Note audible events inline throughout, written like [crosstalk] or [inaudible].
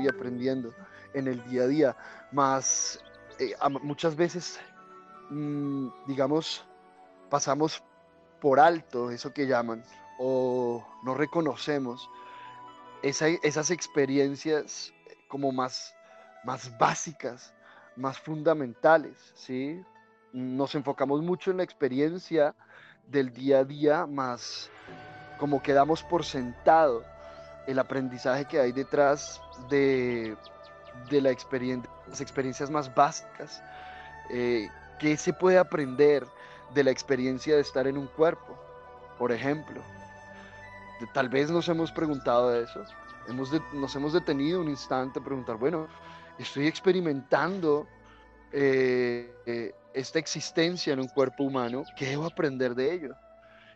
y aprendiendo en el día a día, más eh, muchas veces, mm, digamos, pasamos por alto eso que llaman o no reconocemos esas experiencias como más, más básicas, más fundamentales, ¿sí? Nos enfocamos mucho en la experiencia del día a día, más como quedamos por sentado el aprendizaje que hay detrás de, de la las experiencias más básicas. Eh, ¿Qué se puede aprender de la experiencia de estar en un cuerpo? Por ejemplo, tal vez nos hemos preguntado eso. Hemos nos hemos detenido un instante a preguntar, bueno, estoy experimentando eh, eh, esta existencia en un cuerpo humano, ¿qué debo aprender de ello?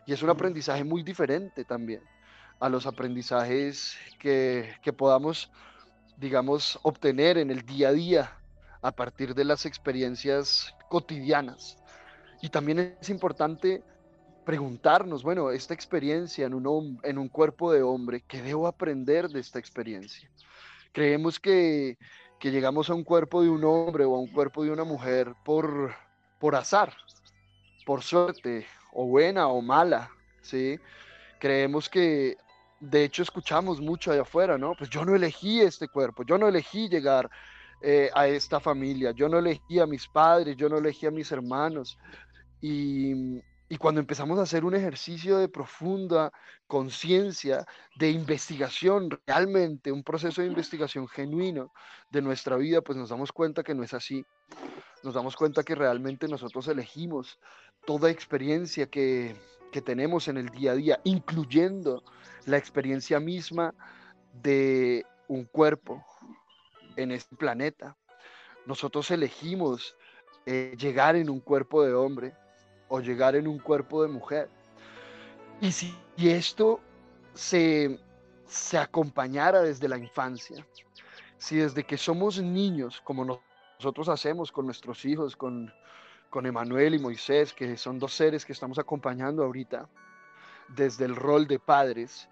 Y es un aprendizaje muy diferente también a los aprendizajes que, que podamos, digamos, obtener en el día a día a partir de las experiencias cotidianas. Y también es importante preguntarnos, bueno, esta experiencia en un, en un cuerpo de hombre, ¿qué debo aprender de esta experiencia? Creemos que, que llegamos a un cuerpo de un hombre o a un cuerpo de una mujer por, por azar, por suerte, o buena o mala, ¿sí? Creemos que, de hecho, escuchamos mucho allá afuera, ¿no? Pues yo no elegí este cuerpo, yo no elegí llegar eh, a esta familia, yo no elegí a mis padres, yo no elegí a mis hermanos. Y, y cuando empezamos a hacer un ejercicio de profunda conciencia, de investigación, realmente un proceso de investigación genuino de nuestra vida, pues nos damos cuenta que no es así. Nos damos cuenta que realmente nosotros elegimos toda experiencia que, que tenemos en el día a día, incluyendo la experiencia misma de un cuerpo en este planeta. Nosotros elegimos eh, llegar en un cuerpo de hombre o llegar en un cuerpo de mujer. Y si esto se, se acompañara desde la infancia, si desde que somos niños, como nosotros hacemos con nuestros hijos, con, con Emanuel y Moisés, que son dos seres que estamos acompañando ahorita, desde el rol de padres,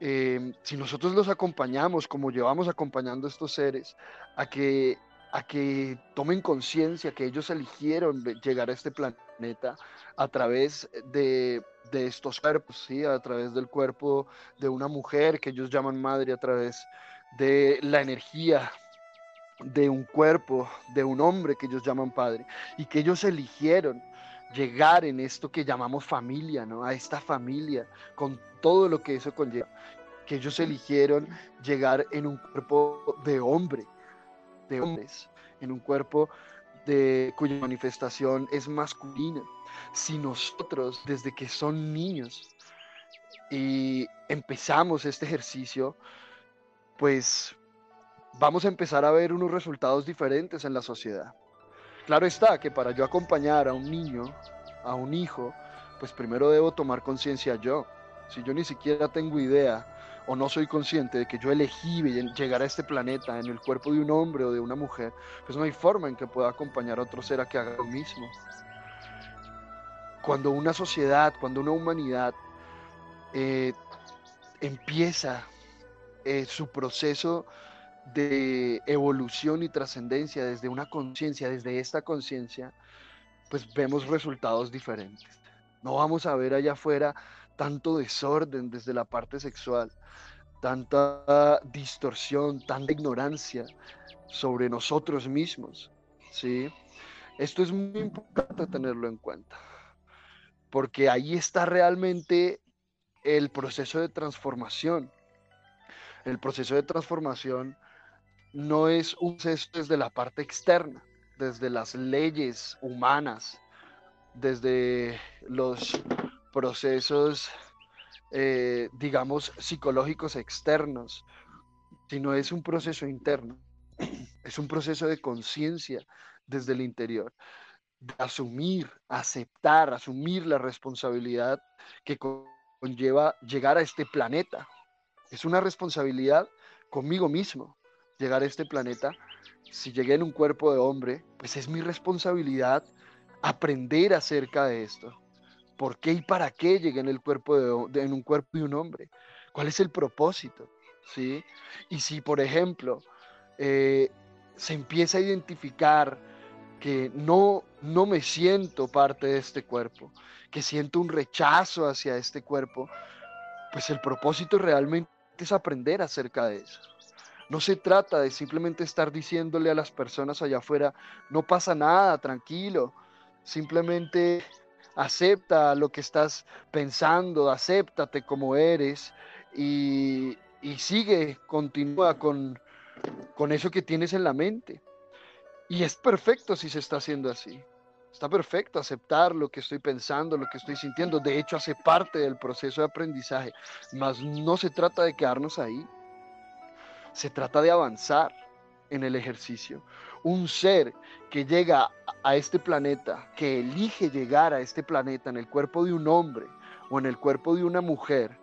eh, si nosotros los acompañamos como llevamos acompañando a estos seres a que a que tomen conciencia que ellos eligieron llegar a este planeta a través de, estos cuerpos, ¿sí? a través del cuerpo de una mujer que ellos llaman madre, a través de la energía de un cuerpo, de un hombre que ellos llaman padre, y que ellos eligieron llegar en esto que llamamos familia, ¿no? A esta familia, con todo lo que eso conlleva, que ellos eligieron llegar en un cuerpo de hombre, de hombres, en un cuerpo de cuya manifestación es masculina. Si nosotros desde que son niños y empezamos este ejercicio, pues vamos a empezar a ver unos resultados diferentes en la sociedad. Claro está que para yo acompañar a un niño, a un hijo, pues primero debo tomar conciencia yo. Si yo ni siquiera tengo idea o no soy consciente de que yo elegí llegar a este planeta en el cuerpo de un hombre o de una mujer, pues no hay forma en que pueda acompañar a otro ser a que haga lo mismo. Cuando una sociedad, cuando una humanidad eh, empieza eh, su proceso de evolución y trascendencia desde una conciencia, desde esta conciencia, pues vemos resultados diferentes. No vamos a ver allá afuera tanto desorden desde la parte sexual, tanta distorsión, tanta ignorancia sobre nosotros mismos, ¿sí? Esto es muy importante tenerlo en cuenta, porque ahí está realmente el proceso de transformación. El proceso de transformación no es un proceso desde la parte externa, desde las leyes humanas, desde los procesos, eh, digamos, psicológicos externos, sino es un proceso interno, es un proceso de conciencia desde el interior, de asumir, aceptar, asumir la responsabilidad que conlleva llegar a este planeta. Es una responsabilidad conmigo mismo, llegar a este planeta. Si llegué en un cuerpo de hombre, pues es mi responsabilidad aprender acerca de esto. ¿Por qué y para qué llegué en, el cuerpo de, en un cuerpo de un hombre? ¿Cuál es el propósito? ¿sí? Y si, por ejemplo, eh, se empieza a identificar que no, no me siento parte de este cuerpo, que siento un rechazo hacia este cuerpo, pues el propósito realmente es aprender acerca de eso. No se trata de simplemente estar diciéndole a las personas allá afuera, no pasa nada, tranquilo, simplemente acepta lo que estás pensando, acéptate como eres y, sigue, continúa con, con eso que tienes en la mente. Y es perfecto si se está haciendo así. Está perfecto aceptar lo que estoy pensando, lo que estoy sintiendo. De hecho, hace parte del proceso de aprendizaje. Mas no se trata de quedarnos ahí. Se trata de avanzar en el ejercicio. Un ser que llega a este planeta, que elige llegar a este planeta en el cuerpo de un hombre o en el cuerpo de una mujer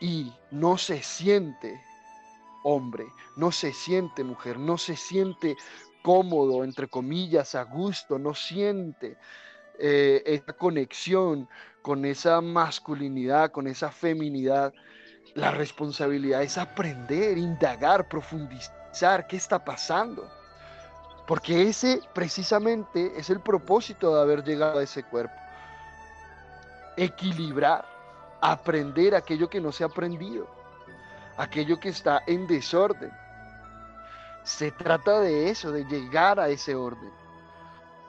y no se siente hombre, no se siente mujer, no se siente cómodo, entre comillas, a gusto, no siente eh, esa conexión con esa masculinidad, con esa feminidad. La responsabilidad es aprender, indagar, profundizar qué está pasando. Porque ese precisamente es el propósito de haber llegado a ese cuerpo. Equilibrar, aprender aquello que no se ha aprendido, aquello que está en desorden se trata de eso, de llegar a ese orden.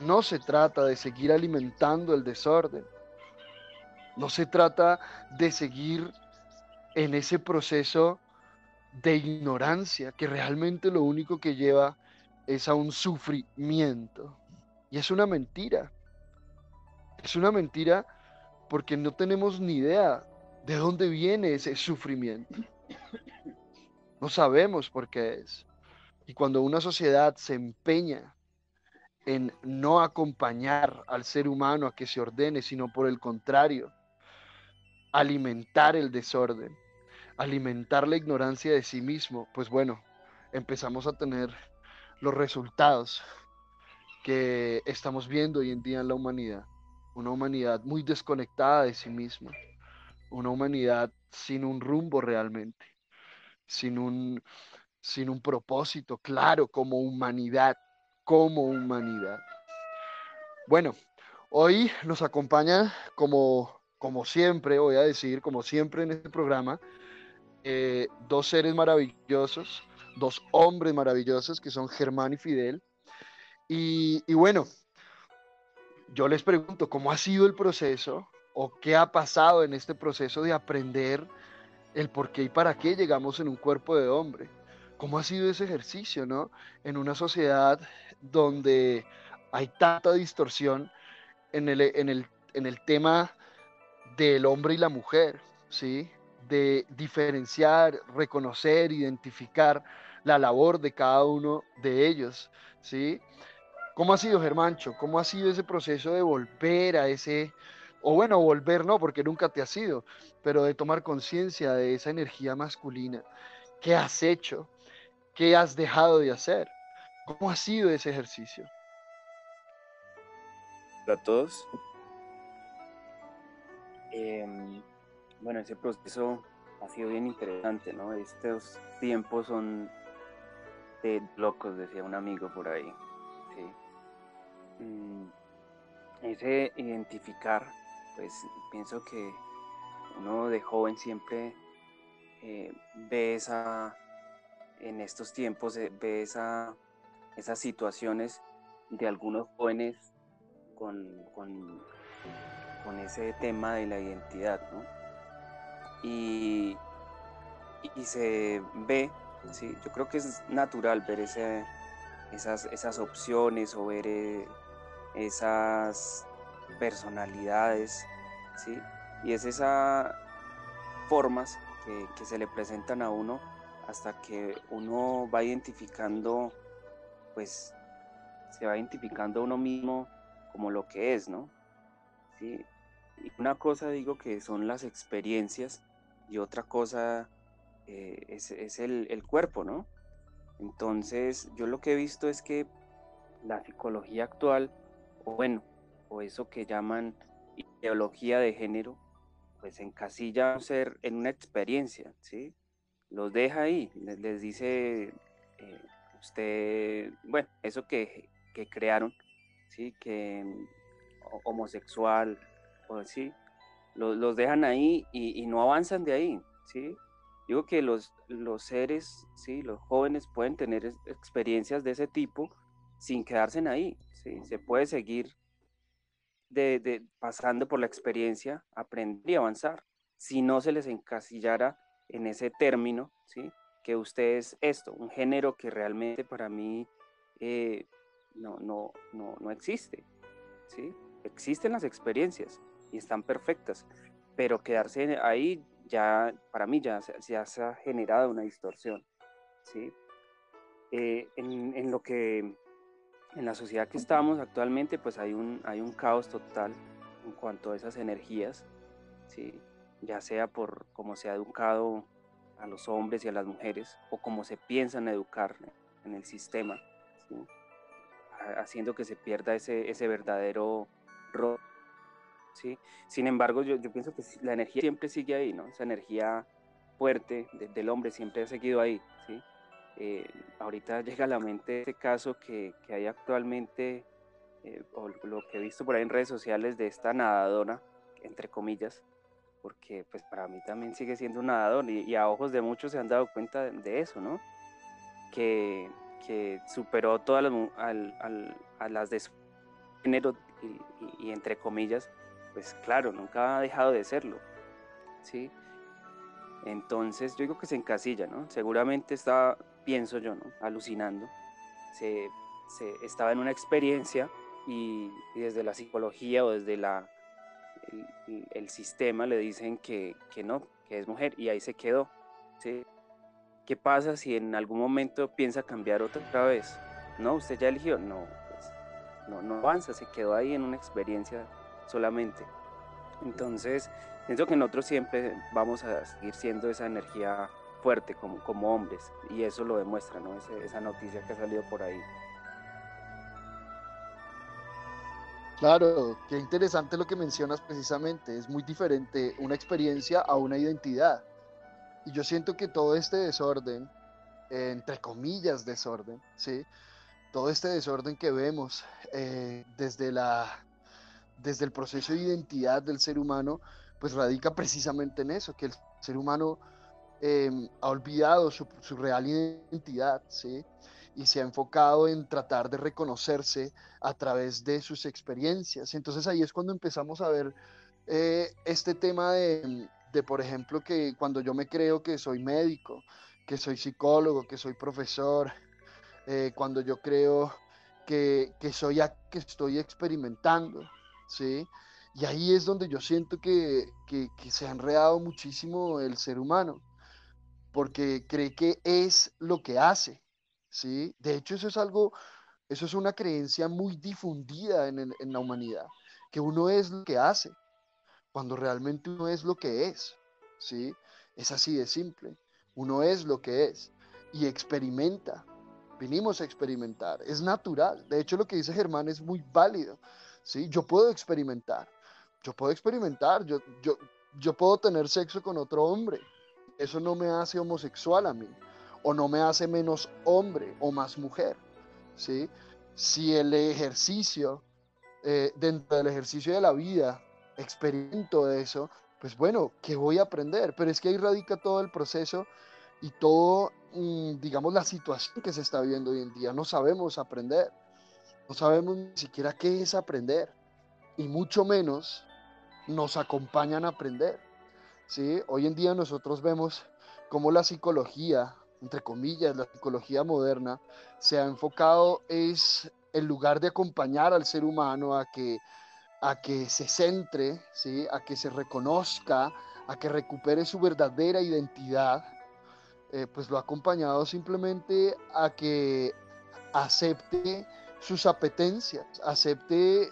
No se trata de seguir alimentando el desorden. No se trata de seguir en ese proceso de ignorancia que realmente lo único que lleva es a un sufrimiento. Y es una mentira. Es una mentira porque no tenemos ni idea de dónde viene ese sufrimiento. No sabemos por qué es. Y cuando una sociedad se empeña en no acompañar al ser humano a que se ordene, sino por el contrario, alimentar el desorden, alimentar la ignorancia de sí mismo, pues bueno, empezamos a tener los resultados que estamos viendo hoy en día en la humanidad. Una humanidad muy desconectada de sí misma, una humanidad sin un rumbo realmente, sin un, sin un propósito claro como humanidad, como humanidad. Bueno, hoy nos acompaña como, como siempre, voy a decir, como siempre en este programa, eh, dos seres maravillosos, dos hombres maravillosos que son Germán y Fidel. Y, bueno, yo les pregunto, ¿cómo ha sido el proceso o qué ha pasado en este proceso de aprender el por qué y para qué llegamos en un cuerpo de hombre? cómo ha sido ese ejercicio, ¿no? En una sociedad donde hay tanta distorsión en el, en el, en el tema del hombre y la mujer, ¿sí? De diferenciar, reconocer, identificar la labor de cada uno de ellos, ¿sí? ¿Cómo ha sido, Germancho? ¿Cómo ha sido ese proceso de volver a ese, o bueno, volver no, porque nunca te ha sido, pero de tomar conciencia de esa energía masculina? ¿Qué has hecho? ¿Qué has dejado de hacer? ¿Cómo ha sido ese ejercicio? Hola todos. Em, bueno, ese proceso ha sido bien interesante, ¿no? Estos tiempos son de locos, decía un amigo por ahí. Mm, ese identificar, pues pienso que uno de joven siempre eh, ve esa en estos tiempos ve esa, esas situaciones de algunos jóvenes con, con, ese tema de la identidad, ¿no? Y, se ve, ¿sí? yo creo que es natural ver ese, esas, esas opciones o ver eh, esas personalidades, ¿sí? Y es esas formas que, que se le presentan a uno hasta que uno va identificando, pues se va identificando uno mismo como lo que es, ¿no? ¿Sí? Una cosa digo que son las experiencias y otra cosa eh, es, el, el, cuerpo, ¿no? Entonces yo lo que he visto es que la psicología actual, o bueno, o eso que llaman ideología de género, pues encasilla a un ser en una experiencia, ¿sí? los deja ahí, les, dice, eh, usted, bueno, eso que, que crearon, ¿sí? Que mm, homosexual, o así, los, los dejan ahí y, no avanzan de ahí, ¿sí? Digo que los, los seres, ¿sí? Los jóvenes pueden tener experiencias de ese tipo sin quedarse ahí, ¿sí? Se puede seguir de, de, pasando por la experiencia, aprender y avanzar, si no se les encasillara en ese término, ¿sí? Que usted es esto, un género que realmente para mí eh, no, no, no, no existe, ¿sí? Existen las experiencias y están perfectas, pero quedarse ahí ya, para mí ya, ya se ha generado una distorsión, ¿sí? Eh, en, en, lo que, en la sociedad que estamos actualmente, pues hay un, hay un caos total en cuanto a esas energías, ¿sí? ya sea por cómo se ha educado a los hombres y a las mujeres o cómo se piensan educar en el sistema, haciendo que se pierda ese, ese verdadero rol. ¿Sí? Sin embargo, yo, pienso que la energía siempre sigue ahí, ¿no? esa energía fuerte del hombre siempre ha seguido ahí. ¿sí? Eh, ahorita llega a la mente este caso que, que hay actualmente, eh, o lo que he visto por ahí en redes sociales de esta nadadora, entre comillas, porque pues para mí también sigue siendo un nadador y, a ojos de muchos se han dado cuenta de, eso, ¿no? Que, que superó todas las, a las de su género y, entre comillas, pues claro, nunca ha dejado de serlo, ¿sí? Entonces yo digo que se encasilla, ¿no? Seguramente estaba, pienso yo, ¿no? Alucinando, se, se estaba en una experiencia y, y desde la psicología o desde la el, sistema le dicen que, que, no, que es mujer y ahí se quedó. ¿sí? ¿Qué pasa si en algún momento piensa cambiar otra vez? No, usted ya eligió, no, pues, no, no avanza, se quedó ahí en una experiencia solamente. Entonces, pienso que nosotros siempre vamos a seguir siendo esa energía fuerte como, como hombres y eso lo demuestra, ¿no? esa noticia que ha salido por ahí. Claro, qué interesante lo que mencionas precisamente. Es muy diferente una experiencia a una identidad. Y yo siento que todo este desorden, entre comillas desorden, ¿sí? Todo este desorden que vemos eh, desde, la, desde el proceso de identidad del ser humano, pues radica precisamente en eso, que el ser humano em, ha olvidado su, su real identidad, ¿sí? y se ha enfocado en tratar de reconocerse a través de sus experiencias. Entonces ahí es cuando empezamos a ver eh, este tema de, por ejemplo, que cuando yo me creo que soy médico, que soy psicólogo, que soy profesor, eh, cuando yo creo que, soy que estoy experimentando, ¿sí? Y ahí es donde yo siento que, que se ha enredado muchísimo el ser humano, porque cree que es lo que hace, ¿sí? De hecho, eso es algo, eso es una creencia muy difundida en, la humanidad, que uno es lo que hace, cuando realmente uno es lo que es, ¿sí? Es así de simple, uno es lo que es y experimenta, vinimos a experimentar, es natural, de hecho lo que dice Germán es muy válido, ¿sí? Yo puedo experimentar, yo puedo experimentar, yo, yo, yo puedo tener sexo con otro hombre, eso no me hace homosexual a mí, o no me hace menos hombre o más mujer. ¿sí? Si el ejercicio, eh, dentro del ejercicio de la vida, experimento eso, pues bueno, ¿qué voy a aprender? Pero es que ahí radica todo el proceso y todo, mm, digamos, la situación que se está viviendo hoy en día. No sabemos aprender, no sabemos ni siquiera qué es aprender y mucho menos nos acompañan a aprender. ¿sí? Hoy en día nosotros vemos cómo la psicología entre comillas, la psicología moderna, se ha enfocado es el lugar de acompañar al ser humano a que, a que se centre, ¿sí? a que se reconozca, a que recupere su verdadera identidad, eh, pues lo ha acompañado simplemente a que acepte sus apetencias, acepte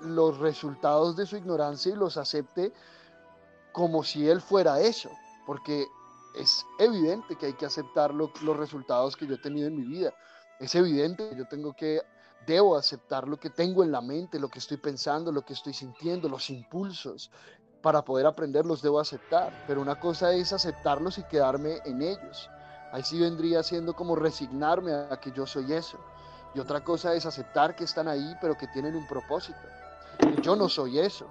los resultados de su ignorancia y los acepte como si él fuera eso, porque es evidente que hay que aceptar los resultados que yo he tenido en mi vida. Es evidente que yo tengo que, debo aceptar lo que tengo en la mente, lo que estoy pensando, lo que estoy sintiendo, los impulsos. para poder aprenderlos debo aceptar, pero una cosa es aceptarlos y quedarme en ellos. Ahí sí vendría siendo como resignarme a que yo soy eso. Y otra cosa es aceptar que están ahí, pero que tienen un propósito. yo no soy eso,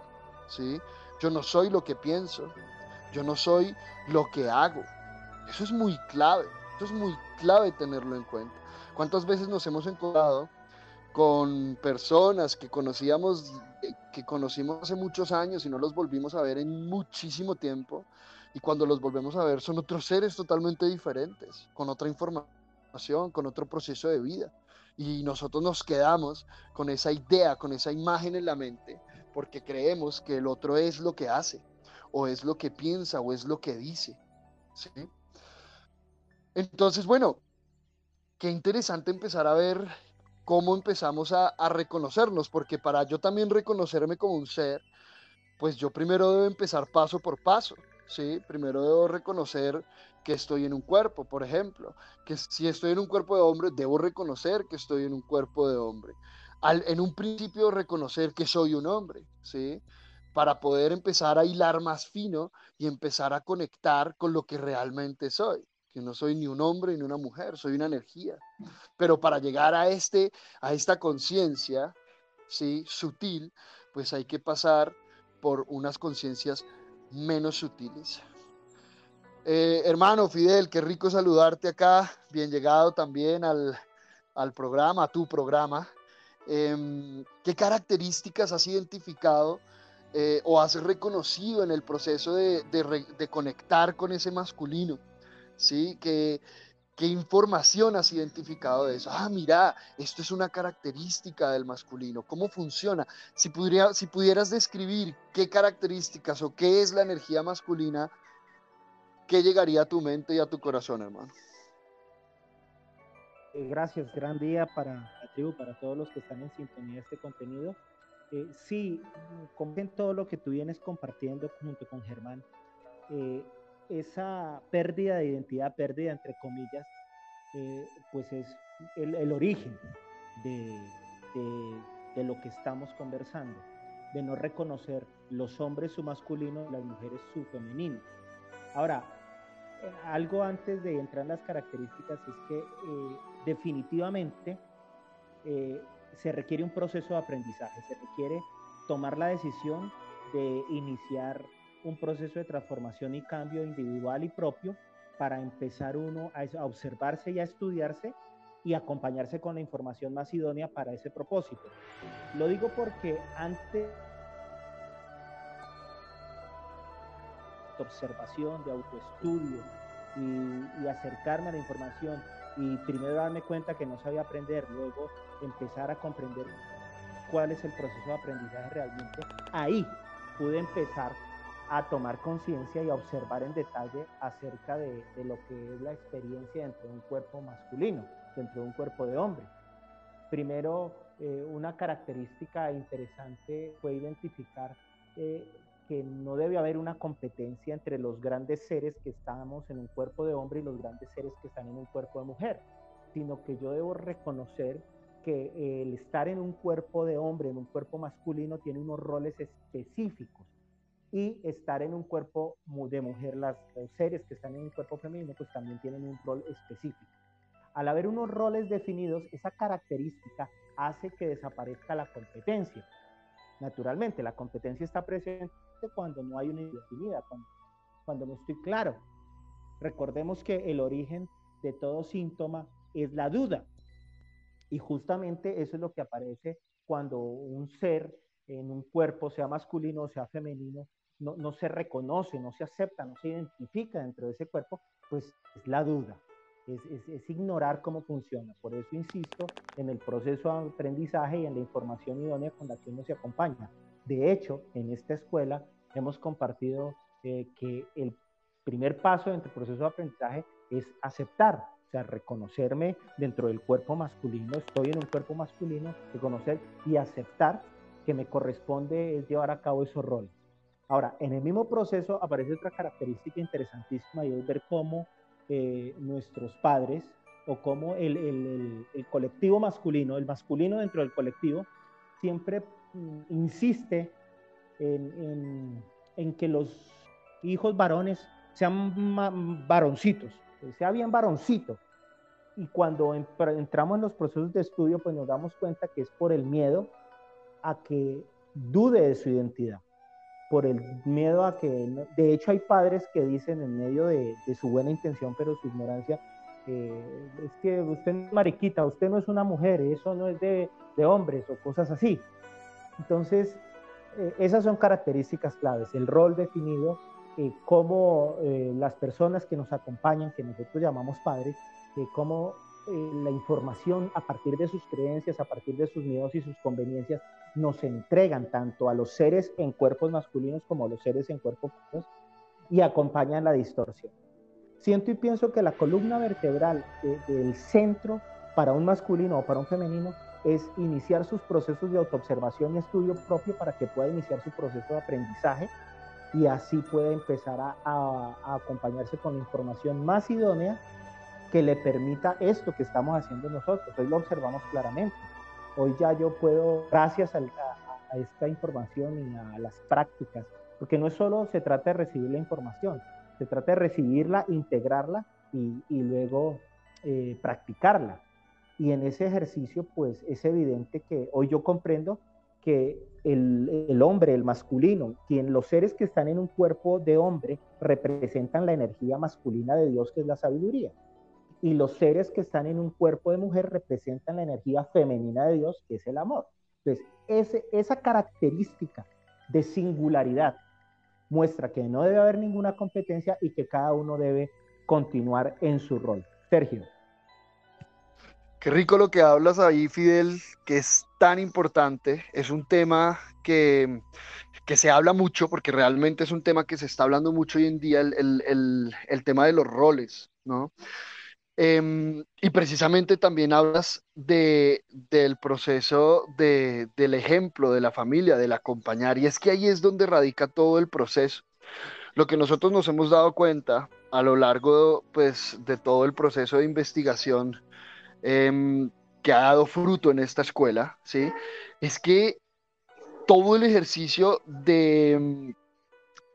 ¿sí? Yo no soy lo que pienso, yo no soy lo que hago. Eso es muy clave, eso es muy clave tenerlo en cuenta. ¿Cuántas veces nos hemos encontrado con personas que conocíamos, que conocimos hace muchos años y no los volvimos a ver en muchísimo tiempo? Y cuando los volvemos a ver son otros seres totalmente diferentes, con otra información, con otro proceso de vida. Y nosotros nos quedamos con esa idea, con esa imagen en la mente, porque creemos que el otro es lo que hace, o es lo que piensa, o es lo que dice. ¿sí? Entonces, bueno, qué interesante empezar a ver cómo empezamos a, a, reconocernos, porque para yo también reconocerme como un ser, pues yo primero debo empezar paso por paso, ¿sí? Primero debo reconocer que estoy en un cuerpo, por ejemplo, que si estoy en un cuerpo de hombre, debo reconocer que estoy en un cuerpo de hombre. Al, en un principio reconocer que soy un hombre, ¿sí? Para poder empezar a hilar más fino y empezar a conectar con lo que realmente soy, que no soy ni un hombre ni una mujer, soy una energía. Pero para llegar a este a esta conciencia, ¿sí? sutil, pues hay que pasar por unas conciencias menos sutiles. Eh, hermano Fidel, qué rico saludarte acá. Bien llegado también al, programa, a tu programa. Em, ¿Qué características has identificado eh, o has reconocido en el proceso de, conectar con ese masculino? ¿Sí? ¿Qué, ¿Qué información has identificado de eso? Ah, mira, esto es una característica del masculino. ¿Cómo funciona? Si, pudiera, si pudieras describir qué características o qué es la energía masculina, ¿qué llegaría a tu mente y a tu corazón, hermano? Eh, gracias, gran día para la tribu, para todos los que están en sintonía de este contenido. Eh, sí, como en todo lo que tú vienes compartiendo junto con Germán, eh, esa pérdida de identidad, pérdida entre comillas, pues es el, origen de, de, lo que estamos conversando, de no reconocer los hombres su masculino, las mujeres su femenino. Ahora, algo antes de entrar en las características es que eh, definitivamente eh, se requiere un proceso de aprendizaje, se requiere tomar la decisión de iniciar un proceso de transformación y cambio individual y propio para empezar uno a, observarse y a estudiarse y acompañarse con la información más idónea para ese propósito. Lo digo porque antes observación, de autoestudio y, acercarme a la información y primero darme cuenta que no sabía aprender, luego empezar a comprender cuál es el proceso de aprendizaje realmente, ahí pude empezar a tomar conciencia y a observar en detalle acerca de, lo que es la experiencia dentro de un cuerpo masculino, dentro de un cuerpo de hombre. Primero, eh, una característica interesante fue identificar eh, que no debe haber una competencia entre los grandes seres que estamos en un cuerpo de hombre y los grandes seres que están en un cuerpo de mujer, sino que yo debo reconocer que el estar en un cuerpo de hombre, en un cuerpo masculino, tiene unos roles específicos y estar en un cuerpo de mujer, las, los seres que están en un cuerpo femenino, pues también tienen un rol específico. Al haber unos roles definidos, esa característica hace que desaparezca la competencia. Naturalmente, la competencia está presente cuando no hay una definida, cuando, cuando no estoy claro. Recordemos que el origen de todo síntoma es la duda. Y justamente eso es lo que aparece cuando un ser en un cuerpo, sea masculino o sea femenino, no, no, se reconoce, no se acepta, no se identifica dentro de ese cuerpo, pues es la duda, es, es, ignorar cómo funciona. Por eso insisto en el proceso de aprendizaje y en la información idónea con la que uno se acompaña. De hecho, en esta escuela hemos compartido eh, que el primer paso dentro del proceso de aprendizaje es aceptar, o sea, reconocerme dentro del cuerpo masculino, estoy en un cuerpo masculino, reconocer y aceptar que me corresponde es llevar a cabo esos roles. Ahora, en el mismo proceso aparece otra característica interesantísima y es ver cómo eh, nuestros padres o cómo el, colectivo masculino, el masculino dentro del colectivo, siempre mm, insiste en que los hijos varones sean varoncitos, sea bien varoncito. Y cuando entramos en los procesos de estudio, pues nos damos cuenta que es por el miedo a que dude de su identidad, por el miedo a que, de hecho hay padres que dicen en medio de, su buena intención, pero su ignorancia, es que usted es mariquita, usted no es una mujer, eso no es de, de hombres o cosas así. Entonces, eh, esas son características claves, el rol definido, eh, cómo eh, las personas que nos acompañan, que nosotros llamamos padres, cómo la información a partir de sus creencias, a partir de sus miedos y sus conveniencias, nos entregan tanto a los seres en cuerpos masculinos como a los seres en cuerpos femeninos y acompañan la distorsión. Siento y pienso que la columna vertebral del centro para un masculino o para un femenino es iniciar sus procesos de autoobservación y estudio propio para que pueda iniciar su proceso de aprendizaje y así pueda empezar a, acompañarse con la información más idónea que le permita esto que estamos haciendo nosotros. Hoy lo observamos claramente. Hoy ya yo puedo, gracias a, esta información y a las prácticas, porque no es solo se trata de recibir la información, se trata de recibirla, integrarla y, luego eh, practicarla. Y en ese ejercicio, pues es evidente que hoy yo comprendo que el, el, hombre, el masculino, quien los seres que están en un cuerpo de hombre representan la energía masculina de Dios, que es la sabiduría. Y los seres que están en un cuerpo de mujer representan la energía femenina de Dios, que es el amor. Entonces, ese, esa característica de singularidad muestra que no debe haber ninguna competencia y que cada uno debe continuar en su rol. Sergio. Qué rico lo que hablas ahí, Fidel, que es tan importante. Es un tema que, se habla mucho, porque realmente es un tema que se está hablando mucho hoy en día, el, tema de los roles, ¿no? Em, y precisamente también hablas de, del proceso de, del ejemplo, de la familia, del acompañar, y es que ahí es donde radica todo el proceso. Lo que nosotros nos hemos dado cuenta a lo largo pues, de todo el proceso de investigación Em, que ha dado fruto en esta escuela, ¿sí? Es que todo el ejercicio de, em,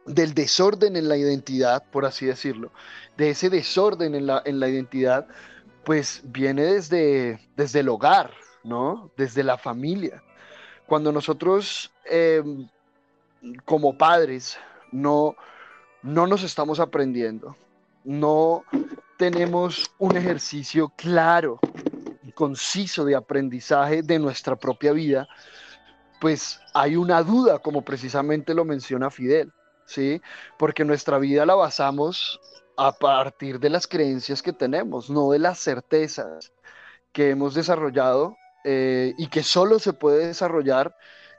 del desorden en la identidad, por así decirlo, de ese desorden en la, en la identidad, pues viene desde, desde el hogar, ¿no? Desde la familia. Cuando nosotros em, como padres no, no nos estamos aprendiendo, no tenemos un ejercicio claro y conciso de aprendizaje de nuestra propia vida, pues hay una duda, como precisamente lo menciona Fidel, ¿sí? Porque nuestra vida la basamos a partir de las creencias que tenemos, no de las certezas que hemos desarrollado eh, y que solo se puede desarrollar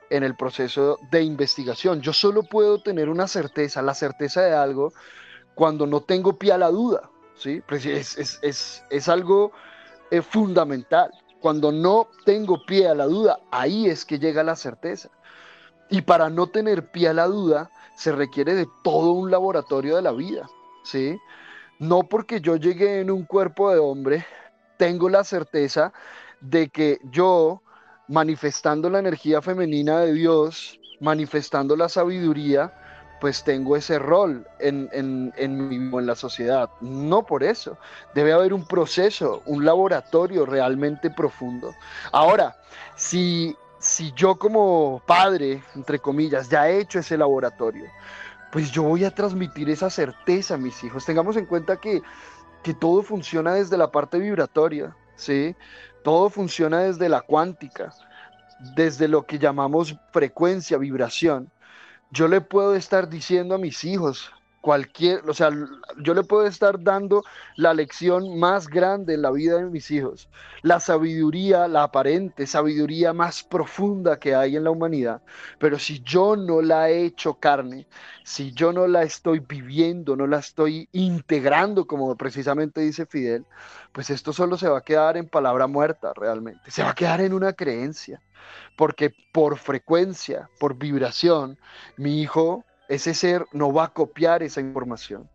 en el proceso de investigación. Yo solo puedo tener una certeza, la certeza de algo, cuando no tengo pie a la duda, ¿sí? Pues es, algo eh, fundamental. Cuando no tengo pie a la duda, ahí es que llega la certeza. Y para no tener pie a la duda, se requiere de todo un laboratorio de la vida, ¿sí? No porque yo llegué en un cuerpo de hombre, tengo la certeza de que yo, manifestando la energía femenina de Dios, manifestando la sabiduría, pues tengo ese rol en, en, en, la sociedad. No por eso. Debe haber un proceso, un laboratorio realmente profundo. Ahora, si, si yo como padre, entre comillas, ya he hecho ese laboratorio, pues yo voy a transmitir esa certeza a mis hijos. Tengamos en cuenta que, que todo funciona desde la parte vibratoria, ¿sí? Todo funciona desde la cuántica, desde lo que llamamos frecuencia, vibración yo le puedo estar diciendo a mis hijos cualquier, o sea, yo le puedo estar dando la lección más grande en la vida de mis hijos, la sabiduría, la aparente sabiduría más profunda que hay en la humanidad, pero si yo no la he hecho carne, si yo no la estoy viviendo, no la estoy integrando, como precisamente dice Fidel, pues esto solo se va a quedar en palabra muerta realmente, se va a quedar en una creencia. Porque por frecuencia, por vibración, mi hijo, ese ser, no va a copiar esa información.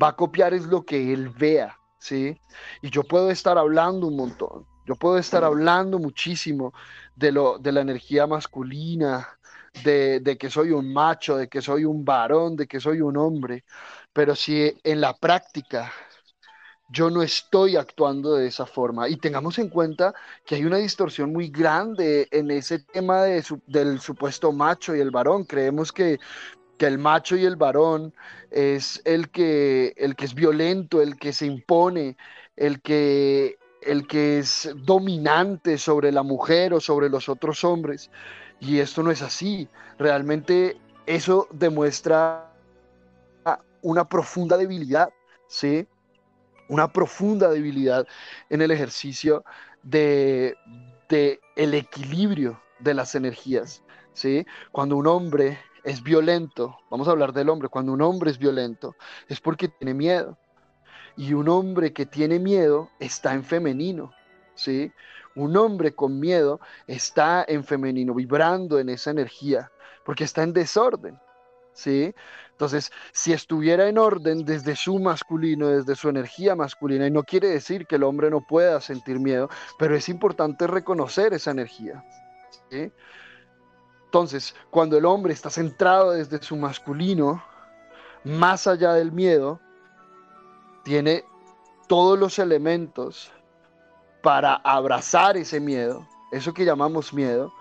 Va a copiar es lo que él vea, ¿sí? Y yo puedo estar hablando un montón, yo puedo estar hablando muchísimo de, lo, de la energía masculina, de, de, que soy un macho, de que soy un varón, de que soy un hombre, pero si en la práctica yo no estoy actuando de esa forma. Y tengamos en cuenta que hay una distorsión muy grande en ese tema de del supuesto macho y el varón. Creemos que, que, el macho y el varón es el que, el que es violento, el que se impone, el que, el que es dominante sobre la mujer o sobre los otros hombres. Y esto no es así. Realmente eso demuestra una profunda debilidad, ¿sí? una profunda debilidad en el ejercicio de, el equilibrio de las energías, ¿sí? Cuando un hombre es violento, vamos a hablar del hombre, cuando un hombre es violento es porque tiene miedo. Y un hombre que tiene miedo está en femenino, ¿sí? Un hombre con miedo está en femenino, vibrando en esa energía, porque está en desorden, ¿sí? Entonces, si estuviera en orden desde su masculino, desde su energía masculina, y no quiere decir que el hombre no pueda sentir miedo, pero es importante reconocer esa energía. Entonces, cuando el hombre está centrado desde su masculino, más allá del miedo, tiene todos los elementos para abrazar ese miedo, eso que llamamos miedo,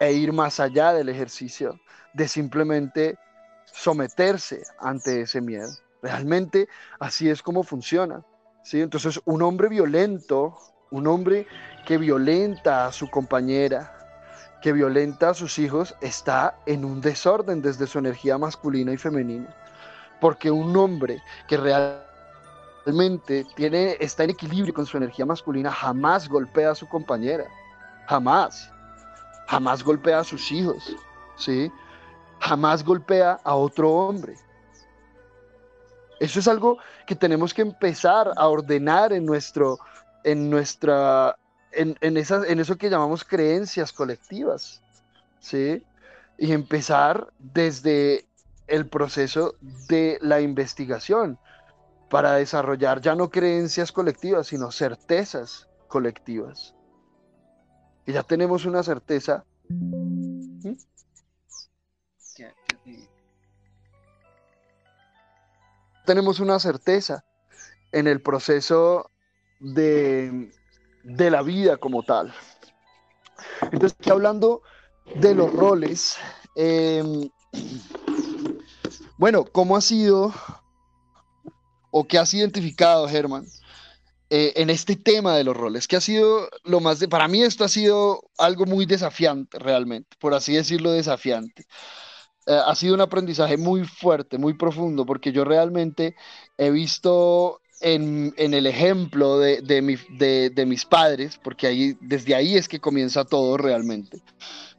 e ir más allá del ejercicio de simplemente someterse ante ese miedo. Realmente así es como funciona. ¿sí? Entonces, un hombre violento, un hombre que violenta a su compañera, que violenta a sus hijos, está en un desorden desde su energía masculina y femenina. Porque un hombre que realmente tiene, está en equilibrio con su energía masculina jamás golpea a su compañera. Jamás. Jamás golpea a sus hijos. ¿sí? jamás golpea a otro hombre. Eso es algo que tenemos que empezar a ordenar en nuestro, en nuestra, en, en, en eso que llamamos creencias colectivas, ¿sí? Y empezar desde el proceso de la investigación para desarrollar ya no creencias colectivas, sino certezas colectivas. Y ya tenemos una certeza. tenemos una certeza en el proceso de, la vida como tal. Entonces, aquí hablando de los roles, em, bueno, ¿cómo ha sido o qué has identificado, Germán, eh, en este tema de los roles? ¿Qué ha sido lo más de, para mí esto ha sido algo muy desafiante realmente, por así decirlo, desafiante. Eh, ha sido un aprendizaje muy fuerte, muy profundo, porque yo realmente he visto en, el ejemplo de, de, mis padres, porque ahí, desde ahí es que comienza todo realmente.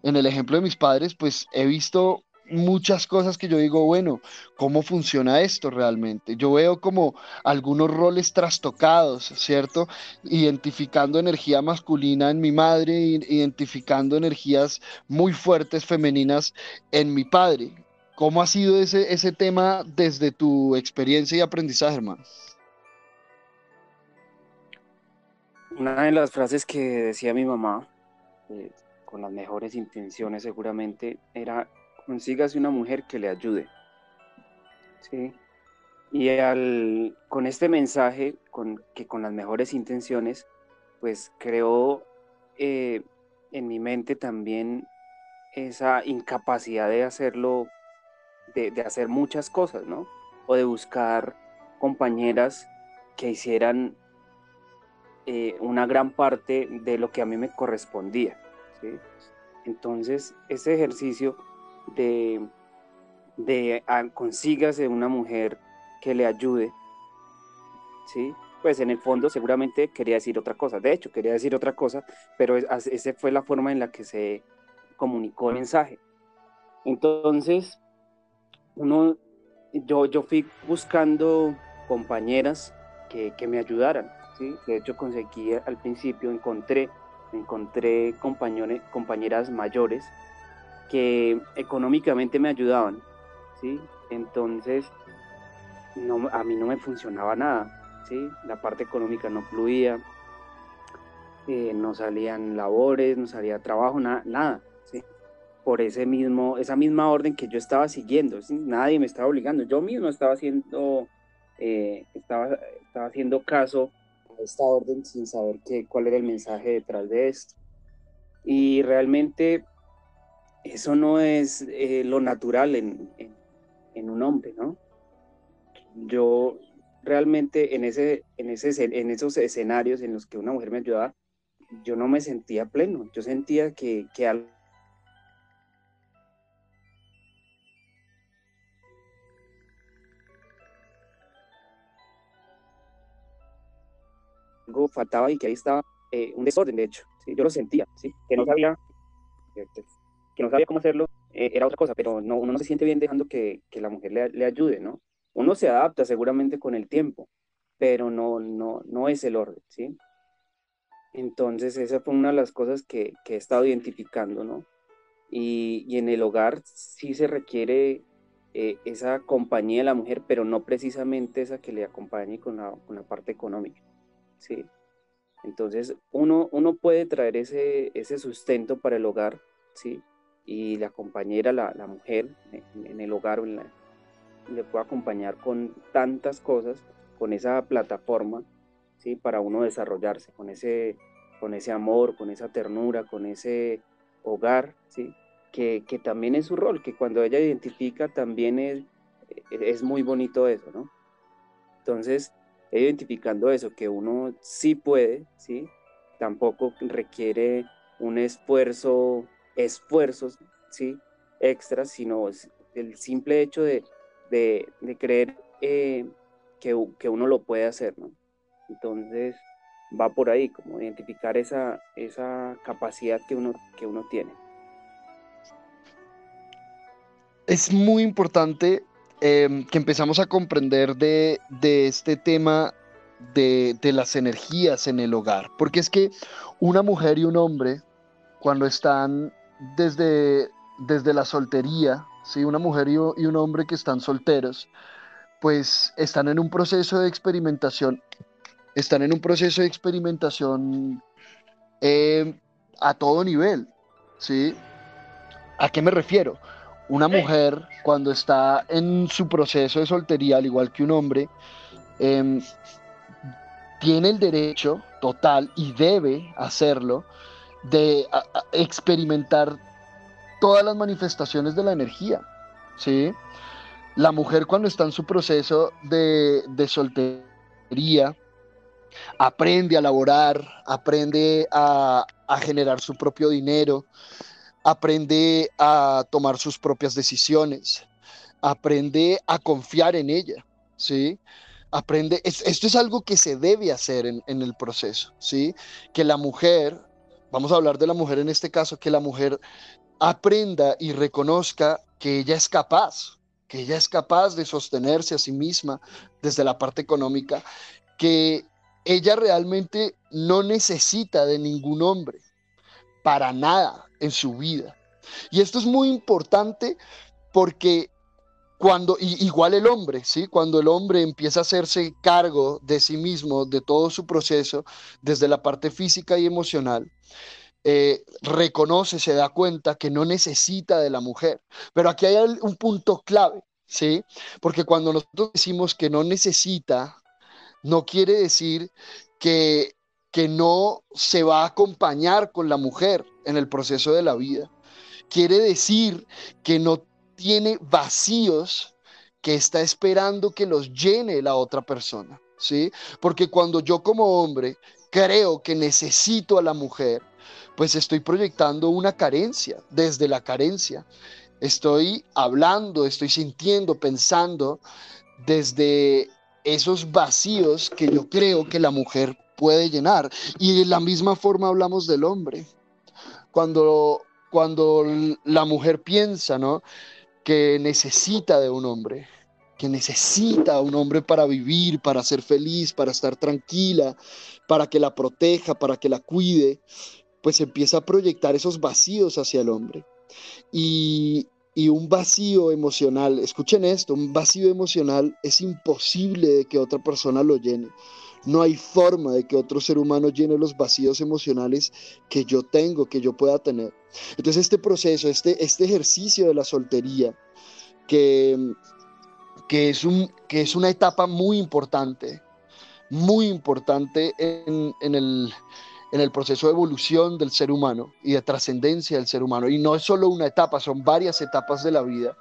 En el ejemplo de mis padres, pues he visto muchas cosas que yo digo, bueno, ¿cómo funciona esto realmente? Yo veo como algunos roles trastocados, ¿cierto? Identificando energía masculina en mi madre, identificando energías muy fuertes femeninas en mi padre. ¿Cómo ha sido ese, ese tema desde tu experiencia y aprendizaje, hermano? Una de las frases que decía mi mamá, eh, con las mejores intenciones seguramente, era consígase una mujer que le ayude. ¿sí? Y al, con este mensaje, con, que con las mejores intenciones, pues creó eh, en mi mente también esa incapacidad de hacerlo, de, hacer muchas cosas, ¿no? O de buscar compañeras que hicieran eh, una gran parte de lo que a mí me correspondía. Entonces, ese ejercicio de, de ah, consígase una mujer que le ayude, ¿sí? Pues en el fondo seguramente quería decir otra cosa, de hecho quería decir otra cosa, pero esa fue la forma en la que se comunicó el mensaje. Entonces, uno, yo, yo fui buscando compañeras que, que me ayudaran, De hecho conseguí al principio, encontré, encontré compañeras mayores que económicamente me ayudaban, ¿sí? Entonces, no, a mí no me funcionaba nada, ¿sí? La parte económica no fluía, eh, no salían labores, no salía trabajo, nada, nada, ¿sí? por ese mismo, esa misma orden que yo estaba siguiendo. Nadie me estaba obligando, yo mismo estaba haciendo, eh, estaba, estaba haciendo caso esta orden sin saber qué, cuál era el mensaje detrás de esto. Y realmente eso no es eh, lo natural en, en, un hombre, ¿no? Yo realmente en, ese, en, ese, en esos escenarios en los que una mujer me ayudaba, yo no me sentía pleno, yo sentía que, que algo faltaba y que ahí estaba eh, un desorden, de hecho, yo lo sentía, ¿sí? que no sabía que no sabía cómo hacerlo, eh, era otra cosa, pero no, uno no se siente bien dejando que, que la mujer le, le, ayude, ¿no? Uno se adapta seguramente con el tiempo, pero no, no, no es el orden, ¿sí? Entonces esa fue una de las cosas que, que he estado identificando, ¿no? Y, y, en el hogar sí se requiere eh, esa compañía de la mujer, pero no precisamente esa que le acompañe con la, con la parte económica, ¿sí? Entonces uno, uno puede traer ese, ese sustento para el hogar, ¿sí? y la compañera, la, la mujer en, el hogar, le puede acompañar con tantas cosas, con esa plataforma, ¿sí? Para uno desarrollarse, con ese, con ese amor, con esa ternura, con ese hogar, ¿sí? Que, que también es su rol, que cuando ella identifica también es, es muy bonito eso, ¿no? Entonces, identificando eso, que uno sí puede, ¿sí? Tampoco requiere un esfuerzo esfuerzos ¿sí? extras, sino el simple hecho de, de, creer eh, que, que, uno lo puede hacer. ¿no? Entonces va por ahí, como identificar esa, esa capacidad que uno, que uno tiene. Es muy importante em, que empezamos a comprender de, de este tema de, de, las energías en el hogar, porque es que una mujer y un hombre, cuando están desde, desde la soltería, ¿sí? una mujer y, un hombre que están solteros, pues están en un proceso de experimentación, están en un proceso de experimentación eh, a todo nivel, ¿sí? ¿A qué me refiero? Una mujer cuando está en su proceso de soltería, al igual que un hombre, em, tiene el derecho total y debe hacerlo de experimentar todas las manifestaciones de la energía, ¿sí? La mujer cuando está en su proceso de, soltería, aprende a laborar, aprende a, generar su propio dinero, aprende a tomar sus propias decisiones, aprende a confiar en ella, ¿sí? Aprende, esto es algo que se debe hacer en, en el proceso, ¿sí? Que la mujer vamos a hablar de la mujer en este caso, que la mujer aprenda y reconozca que ella es capaz, que ella es capaz de sostenerse a sí misma desde la parte económica, que ella realmente no necesita de ningún hombre para nada en su vida. Y esto es muy importante porque cuando, igual el hombre, ¿sí? Cuando el hombre empieza a hacerse cargo de sí mismo, de todo su proceso, desde la parte física y emocional, eh, reconoce, se da cuenta que no necesita de la mujer. Pero aquí hay un punto clave, ¿sí? Porque cuando nosotros decimos que no necesita, no quiere decir que, que no se va a acompañar con la mujer en el proceso de la vida. Quiere decir que no tiene vacíos que está esperando que los llene la otra persona, ¿sí? Porque cuando yo como hombre creo que necesito a la mujer, pues estoy proyectando una carencia, desde la carencia. Estoy hablando, estoy sintiendo, pensando desde esos vacíos que yo creo que la mujer puede llenar. Y de la misma forma hablamos del hombre. Cuando, cuando la mujer piensa, ¿no? que necesita de un hombre, que necesita a un hombre para vivir, para ser feliz, para estar tranquila, para que la proteja, para que la cuide, pues empieza a proyectar esos vacíos hacia el hombre. Y, y un vacío emocional, escuchen esto, un vacío emocional es imposible de que otra persona lo llene. No hay forma de que otro ser humano llene los vacíos emocionales que yo tengo, que yo pueda tener. Entonces este proceso, este, este ejercicio de la soltería, que, que, es un, que es una etapa muy importante, muy importante en, en el, en el proceso de evolución del ser humano y de trascendencia del ser humano. Y no es solo una etapa, son varias etapas de la vida,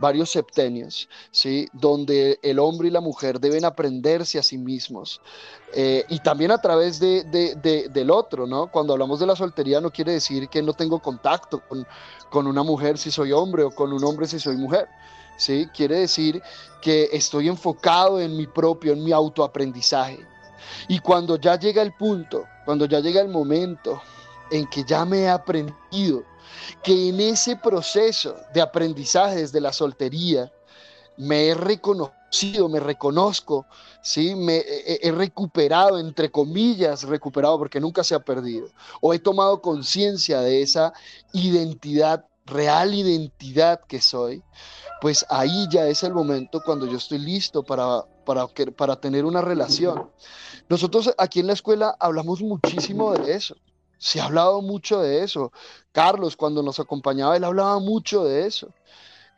varios septenios, ¿sí? donde el hombre y la mujer deben aprenderse a sí mismos. Eh, y también a través de, del otro, ¿no? Cuando hablamos de la soltería no quiere decir que no tengo contacto con, con una mujer si soy hombre o con un hombre si soy mujer. ¿Sí? Quiere decir que estoy enfocado en mi propio, en mi autoaprendizaje. Y cuando ya llega el punto cuando ya llega el momento en que ya me he aprendido, que en ese proceso de aprendizaje desde la soltería me he reconocido, me reconozco, ¿sí? me he, recuperado, entre comillas, recuperado porque nunca se ha perdido, o he tomado conciencia de esa identidad, real identidad que soy, pues ahí ya es el momento cuando yo estoy listo para, para, para tener una relación. Nosotros aquí en la escuela hablamos muchísimo de eso. Se ha hablado mucho de eso. Carlos, cuando nos acompañaba, él hablaba mucho de eso.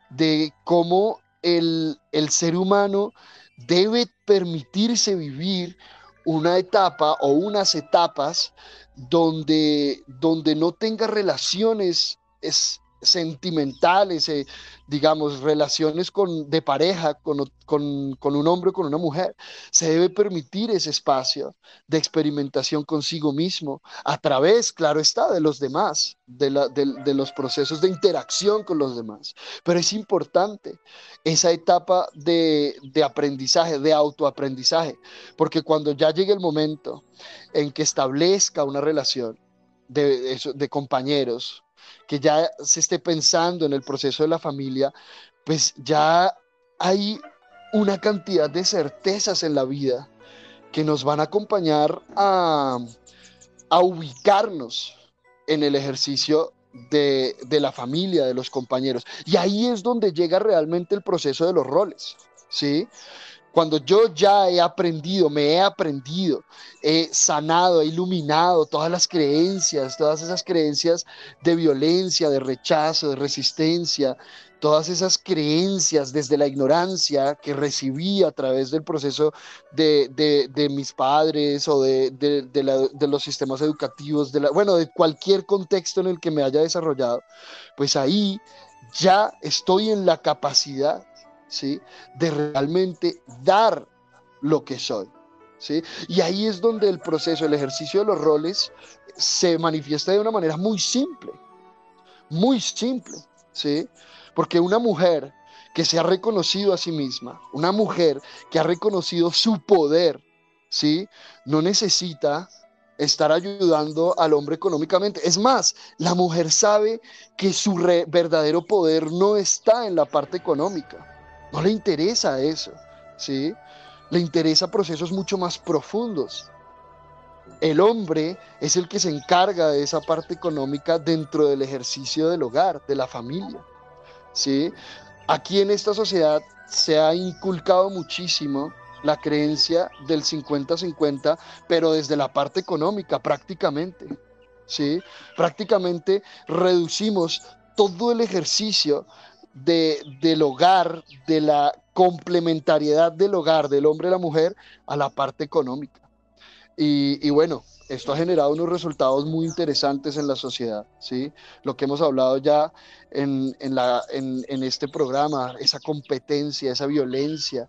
De cómo el, ser humano debe permitirse vivir una etapa o unas etapas donde, donde no tenga relaciones es, sentimentales, eh, digamos, relaciones con, de pareja con, con, con, un hombre o con una mujer. Se debe permitir ese espacio de experimentación consigo mismo a través, claro está, de los demás, de, la, de, los procesos de interacción con los demás. Pero es importante esa etapa de, de aprendizaje, de autoaprendizaje, porque cuando ya llegue el momento en que establezca una relación, de, de, compañeros, que ya se esté pensando en el proceso de la familia, pues ya hay una cantidad de certezas en la vida que nos van a acompañar a, ubicarnos en el ejercicio de, de, la familia, de los compañeros. Y ahí es donde llega realmente el proceso de los roles, ¿sí? Cuando yo ya he aprendido, me he aprendido, he sanado, he iluminado todas las creencias, todas esas creencias de violencia, de rechazo, de resistencia, todas esas creencias desde la ignorancia que recibí a través del proceso de, mis padres o de, de, los sistemas educativos, de la, bueno, de cualquier contexto en el que me haya desarrollado, pues ahí ya estoy en la capacidad De realmente dar lo que soy, ¿sí? Y ahí es donde el proceso, el ejercicio de los roles se manifiesta de una manera muy simple, muy simple, ¿sí? Porque una mujer que se ha reconocido a sí misma, una mujer que ha reconocido su poder, ¿sí? No necesita estar ayudando al hombre económicamente. Es más, la mujer sabe que su verdadero poder no está en la parte económica. No le interesa eso, ¿sí? Le interesa procesos mucho más profundos. El hombre es el que se encarga de esa parte económica dentro del ejercicio del hogar, de la familia, ¿sí? Aquí en esta sociedad se ha inculcado muchísimo la creencia del 50-50, pero desde la parte económica prácticamente, ¿sí? Prácticamente reducimos todo el ejercicio de, del hogar, de la complementariedad del hogar, del hombre y la mujer, a la parte económica. Y, bueno, esto ha generado unos resultados muy interesantes en la sociedad, ¿sí? Lo que hemos hablado ya en, la, en, este programa, esa competencia, esa violencia,